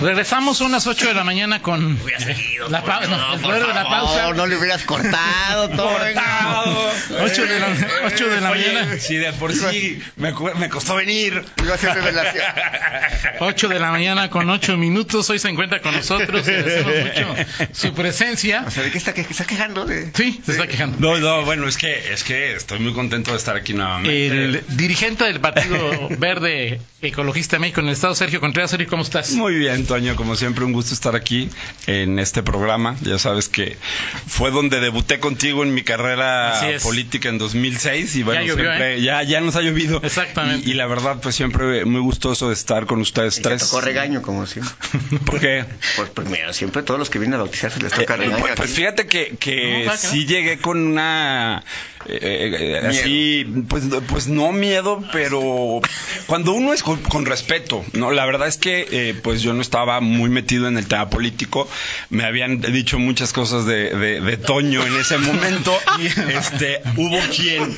Regresamos a unas 8 de la mañana con la, pa no, el poder de la pausa. No le hubieras cortado, cortado. 8 de la, 8 de la Oye, mañana. Sí, de por sí me, costó venir. Iba a ser revelación. 8 de la mañana con 8 minutos. Hoy se encuentra con nosotros. Mucho su presencia. O sea, ¿de qué está, que- está quejando? De... Sí, se está quejando. No, no, bueno, es que, es que estoy muy contento de estar aquí nuevamente. El dirigente del Partido Verde Ecologista de México en el Estado, Sergio Contreras. Sergio, ¿cómo estás? Muy bien, Toño, como siempre, un gusto estar aquí en este programa. Ya sabes que fue donde debuté contigo en mi carrera política en 2006 y bueno, Ya llovió, siempre, ¿eh? ya, ya nos ha llovido. Exactamente. Y, y la verdad, pues siempre muy gustoso de estar con ustedes Y te tres. tocó regaño, como siempre. ¿Por qué? Pues primero, siempre todos los que vienen a bautizarse les toca Eh, regaño. pues, pues fíjate que, que No, va, que no. sí llegué con una eh, eh, así pues pues no miedo pero cuando uno es con, con respeto no la verdad es que eh, pues yo no estaba muy metido en el tema político. Me habían dicho muchas cosas de, de, de Toño en ese momento. Este hubo quien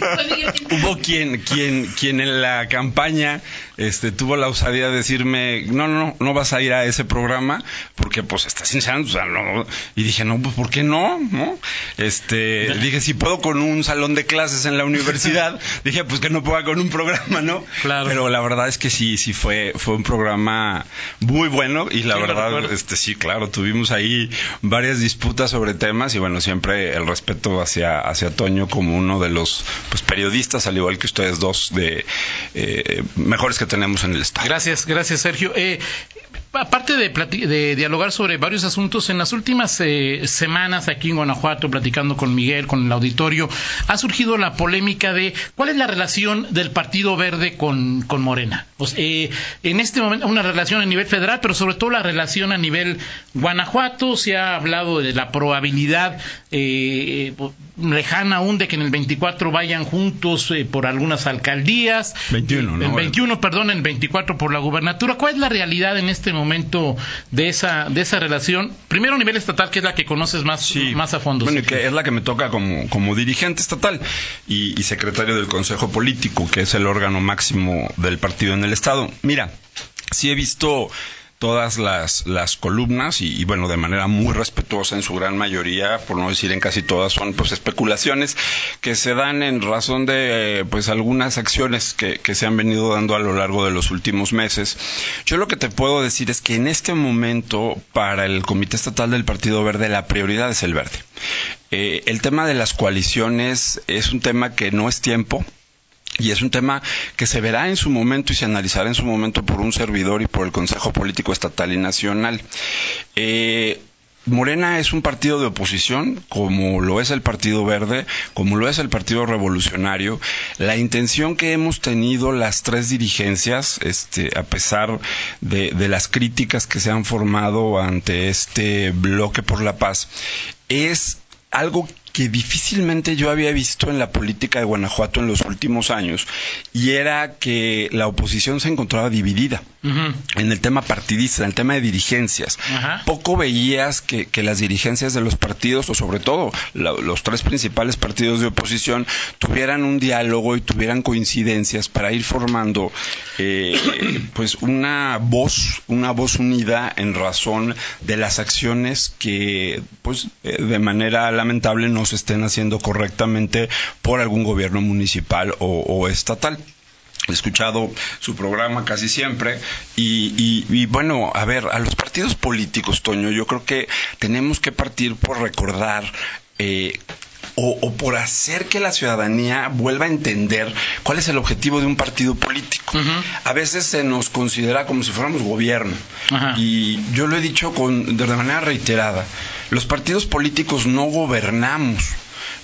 hubo quien quien quien en la campaña este tuvo la osadía de decirme no no no no vas a ir a ese programa porque pues estás iniciando o sea, no y dije no pues por qué no no este dije si puedo con un salón de clases en la universidad dije pues que no pueda con un programa no Claro. pero la verdad es que sí sí fue fue un programa muy bueno y la Sí, verdad este sí claro tuvimos ahí varias disputas sobre temas y bueno siempre el respeto hacia hacia Toño como uno de los pues periodistas al igual que ustedes dos de eh, mejores que tenemos en el estado Gracias, gracias Sergio. Eh, aparte de, de dialogar sobre varios asuntos, en las últimas eh, semanas aquí en Guanajuato, platicando con Miguel, con el auditorio, ha surgido la polémica de cuál es la relación del Partido Verde con, con Morena. Pues, eh, en este momento, una relación a nivel federal, pero sobre todo la relación a nivel Guanajuato. Se ha hablado de la probabilidad eh, eh, lejana aún de que en el 24 vayan juntos eh, por algunas alcaldías. 21, ¿no? El 21, perdón, el 24 por la gubernatura. ¿Cuál es la realidad en este momento de esa de esa relación? Primero a nivel estatal, que es la que conoces más, Sí. más a fondo. Bueno, y que es la que me toca como, como dirigente estatal y, y secretario del Consejo Político, que es el órgano máximo del partido en el Estado. Mira, sí he visto todas las, las columnas y, bueno, de manera muy respetuosa en su gran mayoría, por no decir en casi todas, son pues especulaciones que se dan en razón de pues algunas acciones que, que se han venido dando a lo largo de los últimos meses. Yo lo que te puedo decir es que en este momento para el Comité Estatal del Partido Verde la prioridad es el verde. Eh, el tema de las coaliciones es un tema que no es tiempo, y es un tema que se verá en su momento y se analizará en su momento por un servidor y por el Consejo Político Estatal y Nacional. Eh, Morena es un partido de oposición, como lo es el Partido Verde, como lo es el Partido Revolucionario. La intención que hemos tenido las tres dirigencias, este, a pesar de, de las críticas que se han formado ante este bloque por la paz, es algo que difícilmente yo había visto en la política de Guanajuato en los últimos años, y era que la oposición se encontraba dividida en el tema partidista, en el tema de dirigencias. Ajá. Poco veías que, que las dirigencias de los partidos, o sobre todo la- los tres principales partidos de oposición, tuvieran un diálogo y tuvieran coincidencias para ir formando eh, pues una voz, una voz unida en razón de las acciones que pues eh, de manera lamentable no estén haciendo correctamente por algún gobierno municipal o- o estatal. He escuchado su programa casi siempre y, y- y, bueno, a ver, a los partidos políticos, Toño, yo creo que tenemos que partir por recordar eh, o, o por hacer que la ciudadanía vuelva a entender cuál es el objetivo de un partido político. A veces se nos considera como si fuéramos gobierno y yo lo he dicho con, de manera reiterada, los partidos políticos no gobernamos.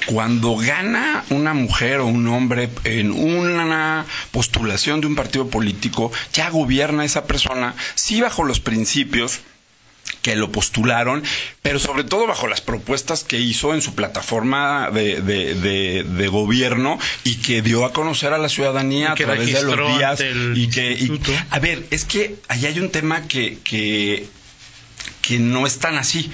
Cuando gana una mujer o un hombre en una postulación de un partido político, ya gobierna esa persona, sí bajo los principios que lo postularon, pero sobre todo bajo las propuestas que hizo en su plataforma de, de, de, de gobierno y que dio a conocer a la ciudadanía a través de los días y que y- a ver, es que ahí hay un tema que, que que no están así.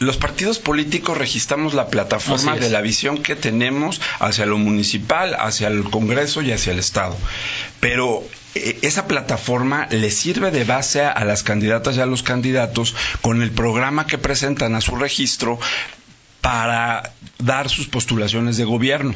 Los partidos políticos registramos la plataforma es. de la visión que tenemos hacia lo municipal, hacia el Congreso y hacia el Estado. Pero esa plataforma le sirve de base a las candidatas y a los candidatos con el programa que presentan a su registro para dar sus postulaciones de gobierno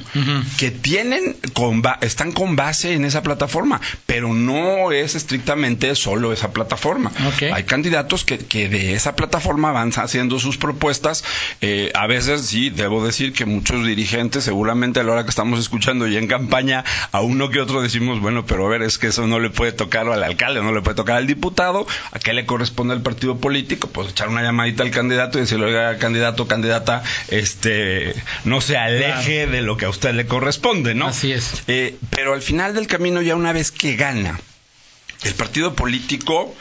que tienen con ba- están con base en esa plataforma pero no es estrictamente solo esa plataforma. Hay candidatos que, que de esa plataforma van haciendo sus propuestas. Eh, a veces sí debo decir que muchos dirigentes seguramente a la hora que estamos escuchando y en campaña a uno que otro decimos bueno pero a ver es que eso no le puede tocar al alcalde no le puede tocar al diputado a qué le corresponde al partido político pues echar una llamadita al candidato y decirle oiga candidato candidata este no se aleje de lo que a usted le corresponde no Así es. Eh, pero al final del camino ya una vez que gana el partido político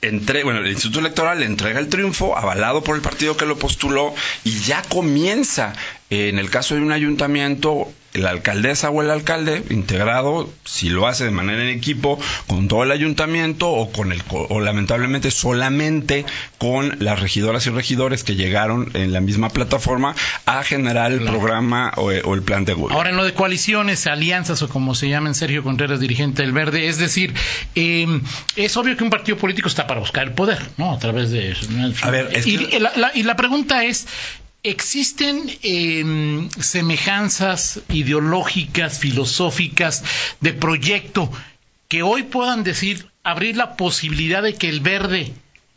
entre, bueno, el Instituto Electoral le entrega el triunfo, avalado por el partido que lo postuló, y ya comienza, eh, en el caso de un ayuntamiento, la alcaldesa o el alcalde integrado, si lo hace de manera en equipo, con todo el ayuntamiento o con el, o lamentablemente solamente con las regidoras y regidores que llegaron en la misma plataforma a generar el Claro. programa o, o el plan de gobierno. Ahora en lo de coaliciones, alianzas o como se llamen Sergio Contreras, dirigente del Verde, es decir, eh, es obvio que un partido político está para buscar el poder, ¿no? A través de... A ver, es y, que- la, la- y la pregunta es, ¿existen eh, semejanzas ideológicas, filosóficas, de proyecto que hoy puedan decir, abrir la posibilidad de que el Verde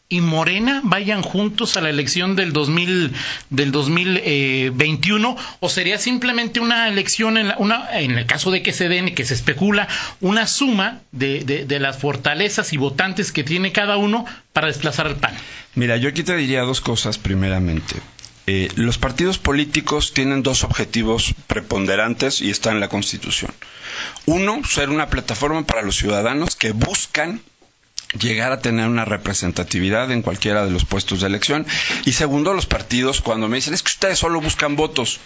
y Morena vayan juntos a la elección del 2000 del 2021 o sería simplemente una elección en, la- una en el caso de que se den que se especula una suma de, de- de las fortalezas y votantes que tiene cada uno para desplazar al PAN Mira, yo aquí te diría dos cosas primeramente. Eh, los partidos políticos tienen dos objetivos preponderantes y está en la Constitución. Uno, ser una plataforma para los ciudadanos que buscan llegar a tener una representatividad en cualquiera de los puestos de elección. Y segundo, los partidos, cuando me dicen, es que ustedes solo buscan votos.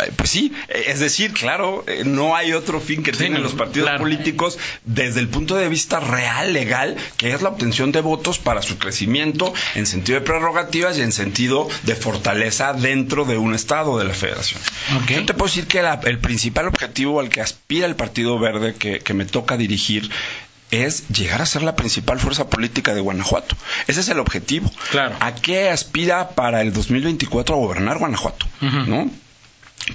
Eh, Pues sí, eh, es decir, claro, eh, no hay otro fin que Sí, tienen los partidos claro. políticos desde el punto de vista real, legal, que es la obtención de votos para su crecimiento en sentido de prerrogativas y en sentido de fortaleza dentro de un Estado de la Federación. Ok. Yo te puedo decir que la- el principal objetivo al que aspira el Partido Verde que, que me toca dirigir es llegar a ser la principal fuerza política de Guanajuato. Ese es el objetivo. Claro. ¿A qué aspira para el 2024 a gobernar Guanajuato? ¿No?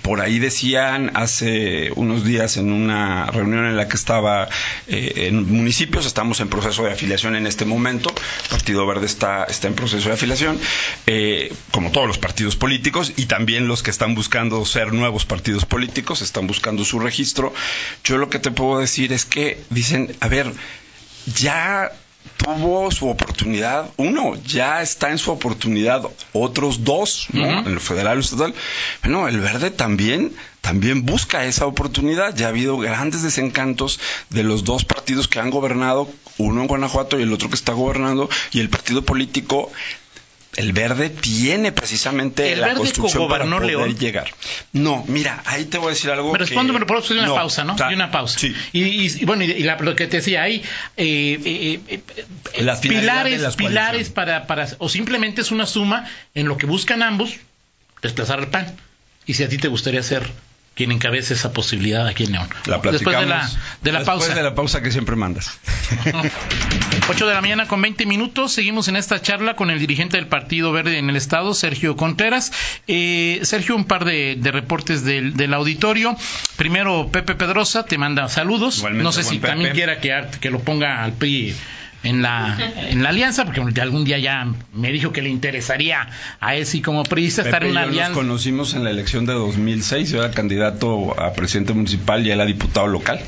Por ahí decían hace unos días en una reunión en la que estaba eh, en municipios, estamos en proceso de afiliación en este momento, Partido Verde está, está en proceso de afiliación, eh, como todos los partidos políticos y también los que están buscando ser nuevos partidos políticos, están buscando su registro. Yo lo que te puedo decir es que dicen, a ver, ya tuvo su oportunidad, uno, ya está en su oportunidad otros dos, ¿no? En lo federal y estatal. Bueno, el verde también, también busca esa oportunidad. Ya ha habido grandes desencantos de los dos partidos que han gobernado, uno en Guanajuato y el otro que está gobernando, y el partido político el verde tiene precisamente ¿El la Verde construcción para poder León? llegar. No, mira, ahí te voy a decir algo. Pero por eso una No, pausa, ¿no? Hay una pausa. Sí. Y, y- y bueno, y, la- lo que te decía, hay eh, eh, eh, eh, La finalidad de pilares, pilares para, para, o simplemente es una suma en lo que buscan ambos, desplazar al PAN. Y si a ti te gustaría ser quien encabece esa posibilidad aquí en León. La Después de la, de la después pausa. de la pausa que siempre mandas. 8 de la mañana con 20 minutos. Seguimos en esta charla con el dirigente del Partido Verde en el Estado, Sergio Contreras. Eh, Sergio, un par de, de reportes del, del auditorio. Primero, Pepe Pedrosa te manda saludos. Igualmente, no sé si también quiera que, que lo ponga al PRI en la, en la alianza, porque algún día ya me dijo que le interesaría a él sí como priista estar en una yo alianza. nos conocimos en la elección de 2006. Yo era candidato a presidente municipal y él a diputado local.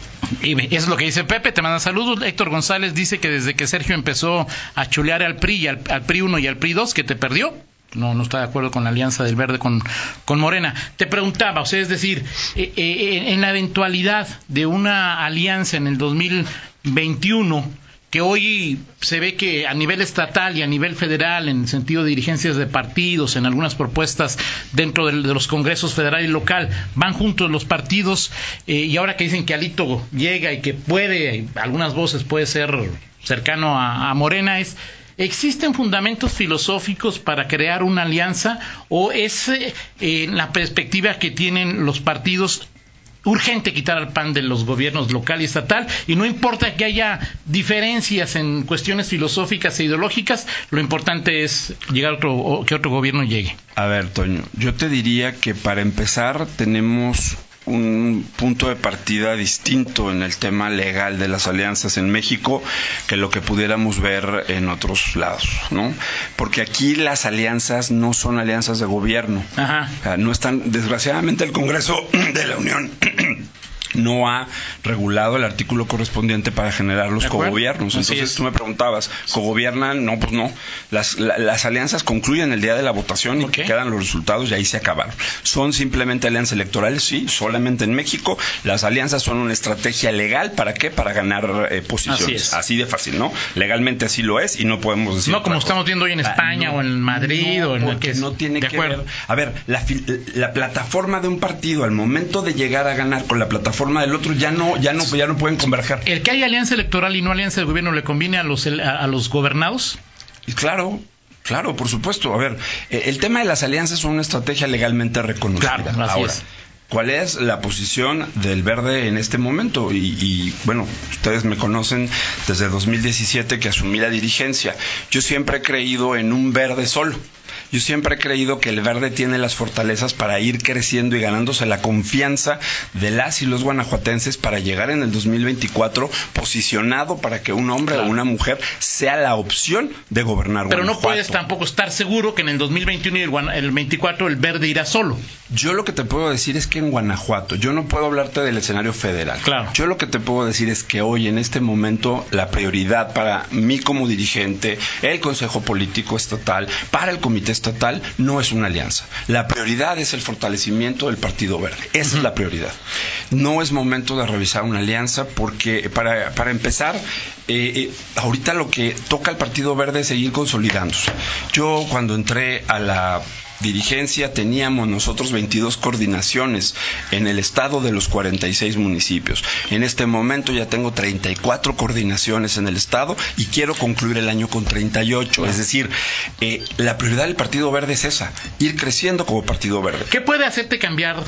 Y eso es lo que dice Pepe, te manda saludos. Héctor González dice que desde que Sergio empezó a chulear al PRI, y al, al PRI 1 y al PRI 2, que te perdió. No, no está de acuerdo con la alianza del verde con, con Morena. Te preguntaba, o sea, es decir, eh, eh, en la eventualidad de una alianza en el 2021, que hoy se ve que a nivel estatal y a nivel federal, en el sentido de dirigencias de partidos, en algunas propuestas dentro de, los congresos federal y local, van juntos los partidos, eh, y ahora que dicen que Alito llega y que puede, algunas voces puede ser cercano a, Morena, es ¿existen fundamentos filosóficos para crear una alianza o es eh, la perspectiva que tienen los partidos urgente quitar al PAN de los gobiernos local y estatal y no importa que haya diferencias en cuestiones filosóficas e ideológicas, lo importante es llegar a otro, que otro gobierno llegue. A ver, Toño, yo te diría que para empezar tenemos un punto de partida distinto en el tema legal de las alianzas en México que lo que pudiéramos ver en otros lados, ¿no? Porque aquí las alianzas no son alianzas de gobierno. Ajá. No están, desgraciadamente el Congreso de la Unión no ha regulado el artículo correspondiente para generar los cogobiernos. Entonces es. tú me preguntabas, ¿cogobiernan? No, pues no. Las, la- las alianzas concluyen el día de la votación y quedan los resultados y ahí se acabaron. ¿Son simplemente alianzas electorales? Sí, solamente en México. Las alianzas son una estrategia legal. ¿Para qué? Para ganar eh, posiciones. Así es. de fácil, ¿no? Legalmente así lo es y no podemos decir. No como estamos viendo hoy en Ah, España no, o en Madrid no, o en que es- no tiene de que acuerdo. ver. A ver, la, la plataforma de un partido al momento de llegar a ganar con la plataforma del otro ya no ya no ya no pueden converger. El que hay alianza electoral y no alianza de gobierno le conviene a los, a, a los gobernados. Y claro, claro, por supuesto. A ver, eh, el tema de las alianzas es una estrategia legalmente reconocida. Claro, así Ahora, es. ¿cuál es la posición del verde en este momento? Y, y, bueno, ustedes me conocen desde 2017 que asumí la dirigencia. Yo siempre he creído en un verde solo. Yo siempre he creído que el verde tiene las fortalezas para ir creciendo y ganándose la confianza de las y los guanajuatenses para llegar en el 2024 posicionado para que un hombre Claro. o una mujer sea la opción de gobernar Pero no puedes tampoco estar seguro que en el 2021 y el, el 24 el verde irá solo. Yo lo que te puedo decir es que en Guanajuato, yo no puedo hablarte del escenario federal. Claro. Yo lo que te puedo decir es que hoy, en este momento, la prioridad para mí como dirigente, el Consejo Político Estatal, para el Comité Estatal, no es una alianza. La prioridad es el fortalecimiento del Partido Verde. Esa es la prioridad. No es momento de revisar una alianza porque, para, para empezar, eh, eh, ahorita lo que toca al Partido Verde es seguir consolidándose. Yo cuando entré a la dirigencia teníamos nosotros 22 coordinaciones en el estado de los 46 municipios. En este momento ya tengo 34 coordinaciones en el estado y quiero concluir el año con 38. Es decir, eh, la prioridad del Partido Verde es esa, ir creciendo como Partido Verde. ¿Qué puede hacerte cambiar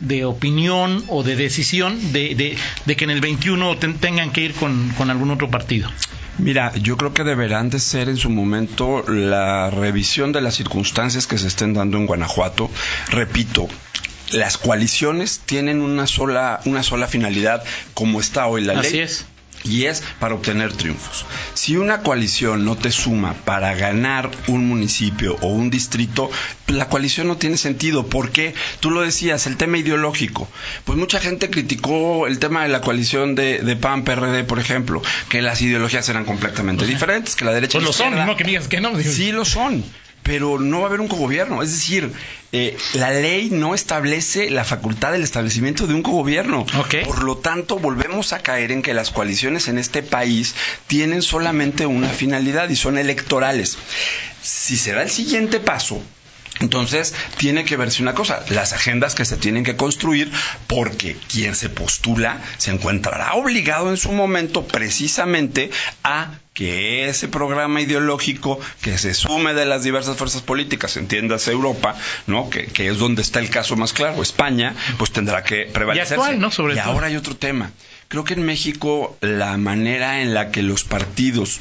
de opinión o de decisión de, de- de que en el 21 ten- tengan que ir con, con algún otro partido? Mira, yo creo que deberán de ser en su momento la revisión de las circunstancias que se estén dando en Guanajuato. Repito, las coaliciones tienen una sola, una sola finalidad, como está hoy la Así ley. es. Y es para obtener triunfos. Si una coalición no te suma para ganar un municipio o un distrito, la coalición no tiene sentido. ¿Por qué? Tú lo decías, el tema ideológico. Pues mucha gente criticó el tema de la coalición de, de PAN-PRD, por ejemplo, que las ideologías eran completamente diferentes, que la derecha Pues la lo son, no que digas que no. digo. Sí lo son, pero no va a haber un cogobierno. Es decir, eh, la ley no establece la facultad del establecimiento de un cogobierno. Por lo tanto, volvemos a caer en que las coaliciones en este país tienen solamente una finalidad y son electorales. Si se da el siguiente paso, entonces, tiene que verse una cosa, las agendas que se tienen que construir, porque quien se postula se encontrará obligado en su momento precisamente a que ese programa ideológico que se sume de las diversas fuerzas políticas, entiéndase Europa, ¿no? Que, que es donde está el caso más claro, España, pues tendrá que prevalecer. actual, ¿no? Sobre y todo. ahora hay otro tema. Creo que en México la manera en la que los partidos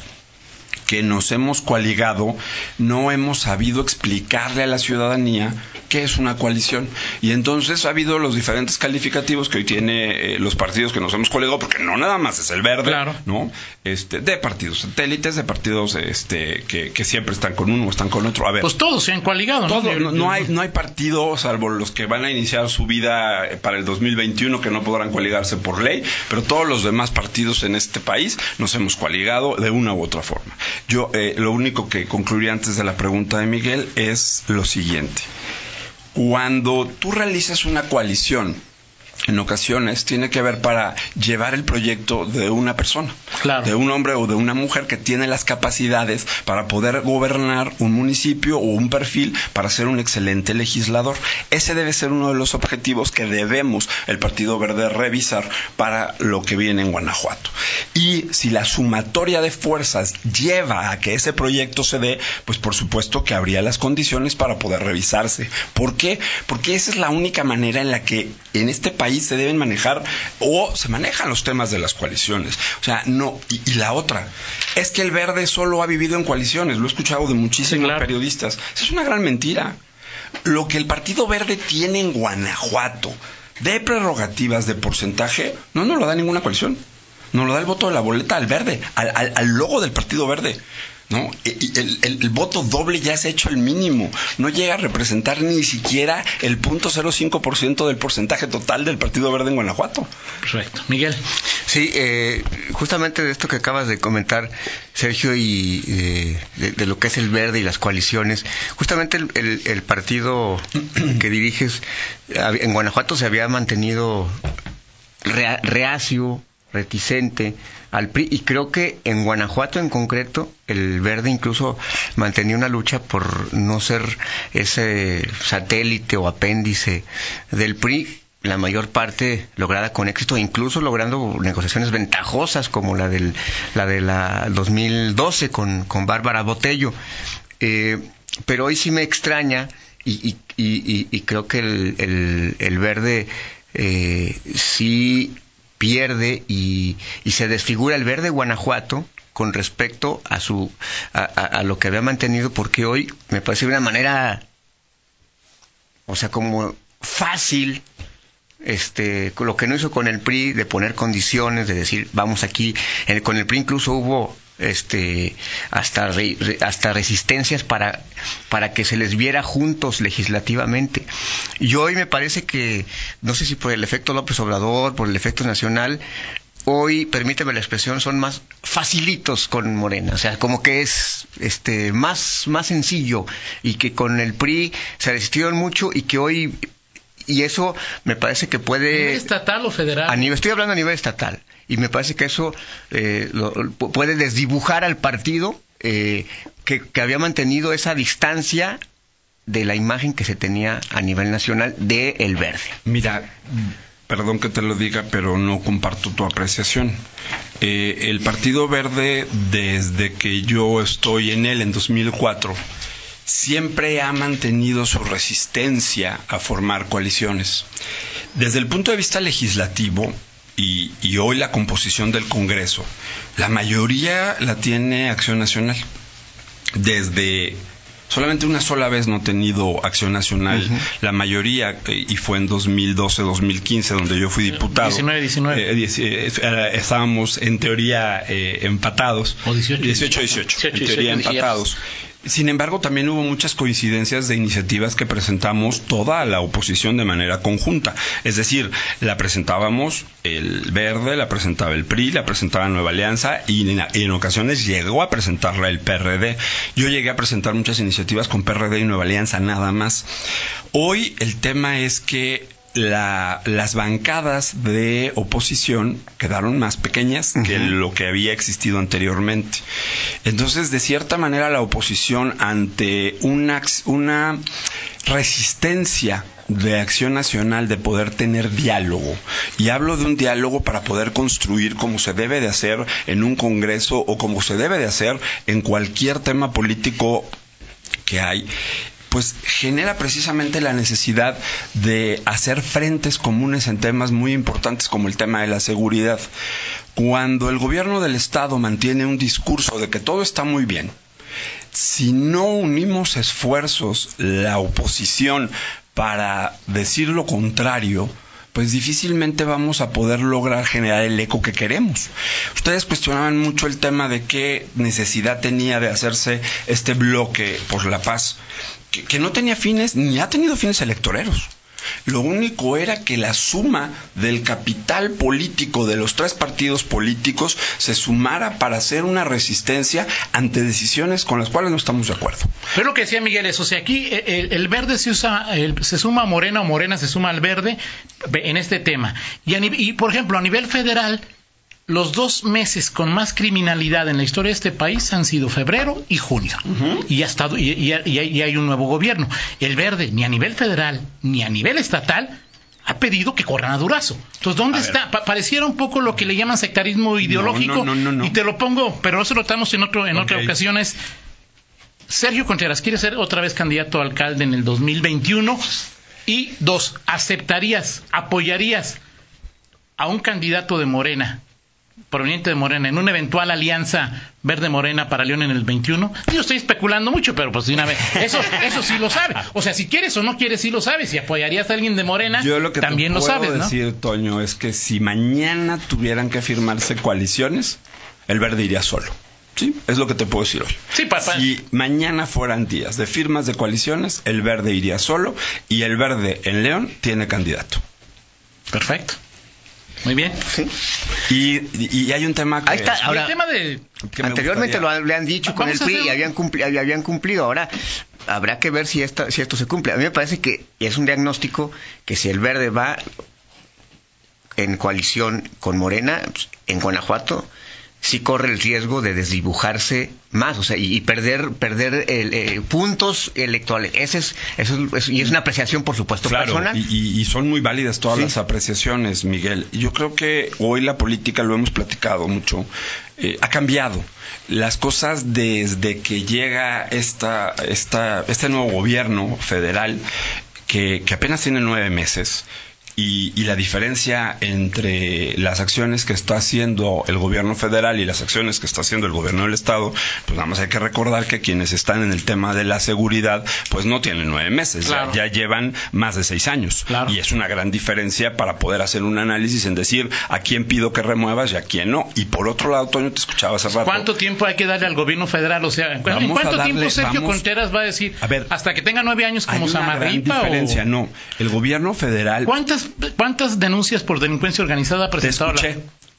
que nos hemos coaligado, no hemos sabido explicarle a la ciudadanía qué es una coalición. Y entonces ha habido los diferentes calificativos que hoy tiene eh, los partidos que nos hemos coaligado, porque no nada más es el verde, Claro. ¿no? Este, de partidos satélites, de partidos este, que, que siempre están con uno o están con otro. A ver, Pues todos se han coaligado, ¿no? todo, no, no hay, no hay partido, salvo los que van a iniciar su vida eh, para el 2021, que no podrán coaligarse por ley, pero todos los demás partidos en este país nos hemos coaligado de una u otra forma. Yo eh, lo único que concluiría antes de la pregunta de Miguel es lo siguiente. Cuando tú realizas una coalición en ocasiones tiene que ver para llevar el proyecto de una persona, Claro. de un hombre o de una mujer que tiene las capacidades para poder gobernar un municipio o un perfil para ser un excelente legislador. Ese debe ser uno de los objetivos que debemos el Partido Verde revisar para lo que viene en Guanajuato. Y si la sumatoria de fuerzas lleva a que ese proyecto se dé, pues por supuesto que habría las condiciones para poder revisarse. ¿Por qué? Porque esa es la única manera en la que en este país se deben manejar o se manejan los temas de las coaliciones. O sea, no. Y, y la otra, es que el verde solo ha vivido en coaliciones. Lo he escuchado de muchísimos Sí, claro. periodistas. Esa es una gran mentira. Lo que el Partido Verde tiene en Guanajuato de prerrogativas de porcentaje, no nos lo da ninguna coalición. Nos lo da el voto de la boleta al verde, al, al- al logo del Partido Verde. ¿No? Y- y El, el- el voto doble ya se ha hecho el mínimo. No llega a representar ni siquiera el 0.05% del porcentaje total del Partido Verde en Guanajuato. Perfecto. Miguel. Sí, eh, justamente de esto que acabas de comentar, Sergio, y eh, de, de lo que es el verde y las coaliciones, justamente el, el- el partido que diriges en Guanajuato se había mantenido rea- reacio, reticente al PRI, y creo que en Guanajuato en concreto, el verde incluso mantenía una lucha por no ser ese satélite o apéndice del PRI la mayor parte lograda con éxito, incluso logrando negociaciones ventajosas como la del la de la 2012 con, con Bárbara Botello. Eh, pero hoy sí me extraña y, y, y- creo que el, el- el verde eh, sí pierde y, y se desfigura el verde Guanajuato con respecto a su a, lo que había mantenido porque hoy me parece una manera o sea como fácil este lo que no hizo con el PRI de poner condiciones de decir vamos aquí. Con el PRI incluso hubo este hasta re- hasta resistencias para para que se les viera juntos legislativamente. Y hoy me parece que no sé si por el efecto López Obrador por el efecto nacional hoy permíteme la expresión son más facilitos con Morena. O sea como que es este más más sencillo y que con el PRI se resistieron mucho y que hoy y eso me parece que puede ¿Estatal o federal? a nivel, estoy hablando a nivel estatal y me parece que eso eh, lo- pu- puede desdibujar al partido eh, que, que había mantenido esa distancia de la imagen que se tenía a nivel nacional de el verde. Mira, perdón que te lo diga, pero no comparto tu apreciación. Eh, el Partido Verde, desde que yo estoy en él en 2004, siempre ha mantenido su resistencia a formar coaliciones. Desde el punto de vista legislativo, y, y hoy la composición del Congreso, la mayoría la tiene Acción Nacional. Desde solamente una sola vez no ha tenido acción nacional. La mayoría, eh, y fue en 2012-2015, donde yo fui diputado. 19, 19. Eh, dieci- eh, estábamos en teoría eh, empatados. O 18, 18, 18. 18, en teoría 18, empatados. Sin embargo, también hubo muchas coincidencias de iniciativas que presentamos toda la oposición de manera conjunta. Es decir, la presentábamos el Verde, la presentaba el PRI, la presentaba Nueva Alianza y en, ocasiones llegó a presentarla el PRD. Yo llegué a presentar muchas iniciativas con PRD y Nueva Alianza nada más. Hoy el tema es que la- las bancadas de oposición quedaron más pequeñas que lo que había existido anteriormente. Entonces, de cierta manera, la oposición ante una, una resistencia de acción nacional de poder tener diálogo. Y hablo de un diálogo para poder construir como se debe de hacer en un Congreso o como se debe de hacer en cualquier tema político que hay, pues genera precisamente la necesidad de hacer frentes comunes en temas muy importantes como el tema de la seguridad. Cuando el gobierno del Estado mantiene un discurso de que todo está muy bien, si no unimos esfuerzos la oposición para decir lo contrario, pues difícilmente vamos a poder lograr generar el eco que queremos. Ustedes cuestionaban mucho el tema de qué necesidad tenía de hacerse este bloque por la paz, que, no tenía fines, ni ha tenido fines electoreros. Lo único era que la suma del capital político de los tres partidos políticos se sumara para hacer una resistencia ante decisiones con las cuales no estamos de acuerdo. Pero lo que decía Miguel es, o sea, aquí eh, el, el verde se usa, el- se suma a Morena o Morena se suma al verde en este tema. Y, por ejemplo, a nivel federal, los dos meses con más criminalidad en la historia de este país han sido febrero y junio. Y ya está, y, y- y- y hay un nuevo gobierno. El verde, ni a nivel federal, ni a nivel estatal, ha pedido que corran a Durazo. Entonces, ¿dónde A está? Pa- pareciera un poco lo que le llaman sectarismo ideológico. no, no, no. Y te lo pongo, pero eso lo tratamos en, otro, en otra Ok. ocasión. Es Sergio Contreras quiere ser otra vez candidato a alcalde en el 2021. Y dos, ¿aceptarías, apoyarías a un candidato de Morena, proveniente de Morena, en una eventual alianza verde-morena para León en el 21? Yo estoy especulando mucho, pero pues una vez, eso, eso sí lo sabe. O sea, si quieres o no quieres, sí lo sabes. Si apoyarías a alguien de Morena, Yo lo que también te lo puedo sabes, ¿no? decir, Toño, es que si mañana tuvieran que firmarse coaliciones, el verde iría solo. Sí, es lo que te puedo decir hoy. Sí, Si mañana fueran días de firmas de coaliciones, el verde iría solo y el verde en León tiene candidato. Perfecto. Muy bien. Sí. Y, y- y hay un tema que Ahí está, Ahora- el tema de... que Anteriormente gustaría- lo le han dicho con el PRI hacer- y habían, cumpli- habían cumplido. Ahora habrá que ver si, esta, si esto se cumple. A mí me parece que es un diagnóstico que si el verde va en coalición con Morena, pues, en Guanajuato, sí corre el riesgo de desdibujarse más, o sea, y, y perder perder el, eh, puntos electorales. Ese es, eso es- y es una apreciación, por supuesto, Claro, personal. y, y- son muy válidas todas Sí. las apreciaciones, Miguel. Yo creo que hoy la política, lo hemos platicado mucho, eh, ha cambiado. Las cosas desde que llega esta, esta, este nuevo gobierno federal, que, que apenas tiene nueve meses, y, y la diferencia entre las acciones que está haciendo el gobierno federal y las acciones que está haciendo el gobierno del estado, pues nada más hay que recordar que quienes están en el tema de la seguridad, pues no tienen nueve meses, ya- Claro. ya, llevan más de seis años. Claro. Y es una gran diferencia para poder hacer un análisis en decir a quién pido que remuevas y a quién no. Y por otro lado, Toño, te escuchaba hace rato. ¿Cuánto tiempo hay que darle al gobierno federal? O sea, ¿en Vamos cuánto darle- tiempo Sergio vamos- Contreras va a decir? A ver, hasta que tenga nueve años Hay como una gran Samarripa diferencia. o No, el gobierno federal ¿Cuántas cuántas denuncias por delincuencia organizada ha presentado la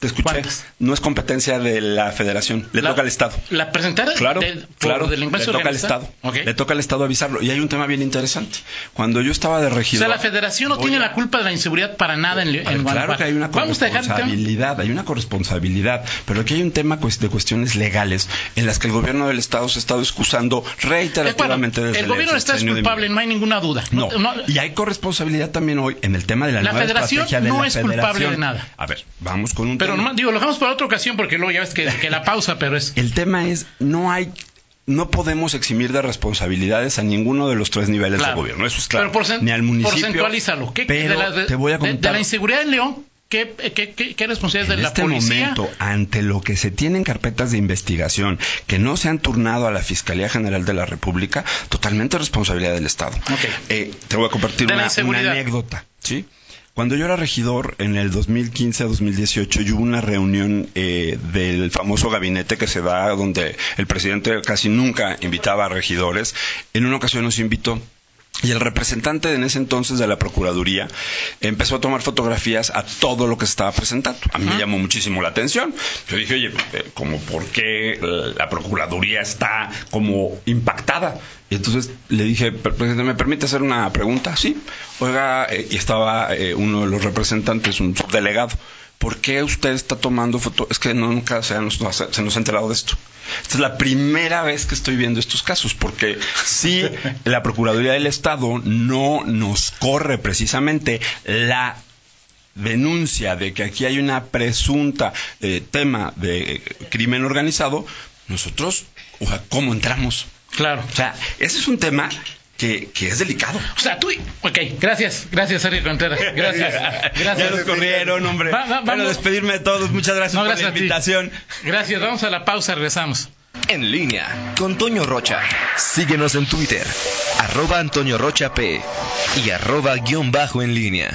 te escuché. ¿Cuántas? No es competencia de la federación, le La- toca al Estado. La presentaron Claro, de, claro, le toca al. Estado. Ok. Le toca al Estado avisarlo. Y hay un tema bien interesante. Cuando yo estaba de O regidor... sea, la federación no tiene a- la culpa de la inseguridad para nada en, en ver, claro Guanajuato. que hay una corresponsabilidad, hay una corresponsabilidad, pero aquí hay un tema cues- de cuestiones legales en las que el gobierno del Estado se ha estado excusando Eh, bueno, reiterativamente desde el gobierno está es sexenio de culpable, no hay ninguna duda. No, y hay corresponsabilidad también hoy en el tema de la, La nueva federación estrategia de no la es culpable federación. de nada. A ver, vamos con un pero tema. nomás- digo, lo dejamos para otra ocasión porque luego ya ves que, que la pausa, pero es El tema es, no hay, no podemos eximir de responsabilidades a ninguno de los tres niveles Claro. de gobierno. Eso es claro. Pero Ni al municipio. porcentualízalo. ¿Qué- pero de, la, de- te voy a de- de comentar. la inseguridad en León, ¿qué, qué, qué, qué responsabilidad en de la este policía? momento, ante lo que se tienen carpetas de investigación que no se han turnado a la Fiscalía General de la República, totalmente responsabilidad del Estado. Ok. Eh, te voy a compartir De una, una anécdota. ¿sí? Cuando yo era regidor en el 2015 a 2018, yo hubo una reunión eh, del famoso gabinete que se da donde el presidente casi nunca invitaba a regidores. En una ocasión nos invitó y el representante en ese entonces de la Procuraduría empezó a tomar fotografías a todo lo que se estaba presentando. A mí me llamó muchísimo la atención. Yo dije, oye, eh, como por qué la Procuraduría está como impactada. Y entonces le dije, "Per- presidente, ¿me permite hacer una pregunta? Sí. Oiga, eh, y estaba eh, uno de los representantes, un subdelegado. ¿Por qué usted está tomando fotos? Es que nunca se nos, se nos ha enterado de esto. Esta es la primera vez que estoy viendo estos casos, porque si la Procuraduría del Estado no nos corre precisamente la denuncia de que aquí hay una presunta eh, tema de eh, crimen organizado, nosotros, o sea, ¿cómo entramos? Claro. O sea, ese es un tema que, que es delicado. O sea, tú... Ok, gracias. Gracias, Sergio Contreras. Gracias. Gracias. Ya nos corrieron, hombre. Va- va- Bueno, despedirme de todos. Muchas gracias No, por gracias la a ti. invitación. Gracias. Vamos a la pausa, regresamos. En línea con Toño Rocha. Síguenos en Twitter, arroba Antonio Rocha P y arroba guion bajo en línea.